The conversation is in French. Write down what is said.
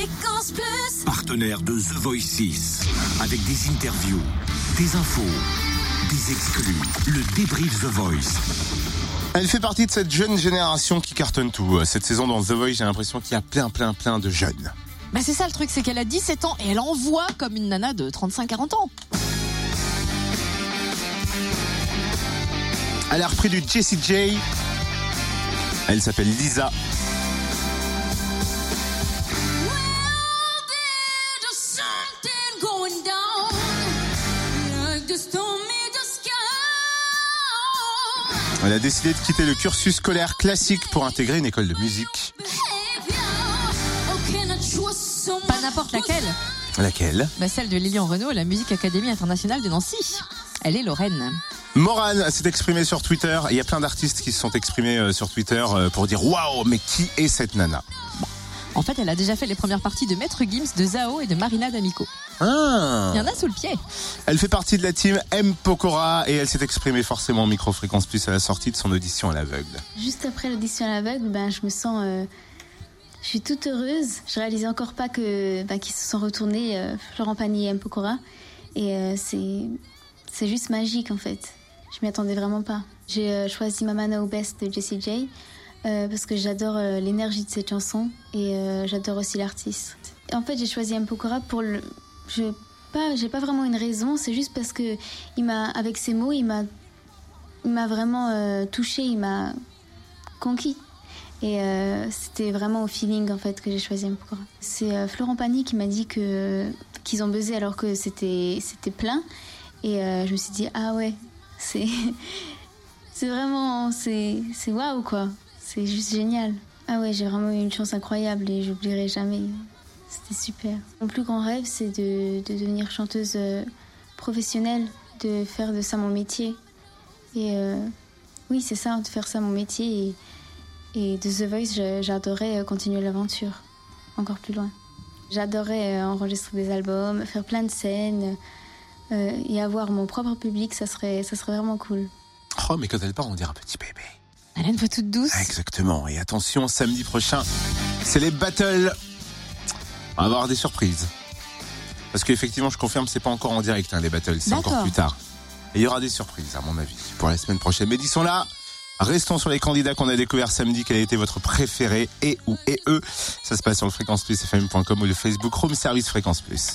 Fréquence Plus. Partenaire de The Voice 6. Avec des interviews, des infos, des exclus. Le débrief The Voice. Elle fait partie de cette jeune génération qui cartonne tout. Cette saison dans The Voice, j'ai l'impression qu'il y a plein, plein, plein de jeunes. Bah c'est ça le truc, c'est qu'elle a 17 ans et elle envoie comme une nana de 35-40 ans. Elle a repris du Jessie J. Elle s'appelle Lisa. Elle a décidé de quitter le cursus scolaire classique pour intégrer une école de musique. Pas n'importe laquelle. Laquelle? Bah celle de Lilian Renault, la Musique Académie Internationale de Nancy. Elle est Lorraine. Morane s'est exprimée sur Twitter. Il y a plein d'artistes qui se sont exprimés euh, sur Twitter euh, pour dire waouh, mais qui est cette nana? En fait, elle a déjà fait les premières parties de Maître Gims, de Zao et de Marina D'Amico. Ah. Il y en a sous le pied. Elle fait partie de la team M Pokora et elle s'est exprimée forcément en micro-fréquence plus à la sortie de son audition à l'aveugle. Juste après l'audition à l'aveugle, ben, je me sens. euh, je suis toute heureuse. Je réalisais encore pas que ben, qu'ils se sont retournés, euh, Florent Pagny et M. Pokora. Et euh, c'est, c'est juste magique en fait. Je m'y attendais vraiment pas. J'ai euh, choisi Mama Know Best de Jessie J euh, parce que j'adore euh, l'énergie de cette chanson et euh, j'adore aussi l'artiste. En fait, j'ai choisi M. Pokora pour le. Je pas, j'ai pas vraiment une raison. C'est juste parce que il m'a, avec ses mots, il m'a, il m'a vraiment euh, touché. Il m'a conquis. Et euh, c'était vraiment au feeling en fait que j'ai choisi M. Pokora. C'est euh, Florent Pagny qui m'a dit que qu'ils ont buzzé alors que c'était c'était plein. Et euh, je me suis dit ah ouais, c'est c'est vraiment c'est c'est waouh quoi. C'est juste génial. Ah ouais, j'ai vraiment eu une chance incroyable et j'oublierai jamais. C'était super. Mon plus grand rêve, c'est de, de devenir chanteuse euh, professionnelle, de faire de ça mon métier. Et euh, oui, c'est ça, de faire ça mon métier. Et, et de The Voice, j'adorais euh, continuer l'aventure, encore plus loin. J'adorais enregistrer des albums, faire plein de scènes euh, et avoir mon propre public, ça serait, ça serait vraiment cool. Oh, mais quand elle part, on dirait un petit bébé. Elle a une voix toute douce? Exactement. Et attention, samedi prochain, c'est les battles. On va avoir des surprises. Parce qu'effectivement, je confirme, c'est pas encore en direct, hein, les battles. C'est encore plus tard. Et il y aura des surprises, à mon avis, pour la semaine prochaine. Mais disons là, restons sur les candidats qu'on a découvert samedi. Quel a été votre préféré et ou et eux? Ça se passe sur le fréquenceplusfm.com ou le Facebook Room Service Fréquence Plus.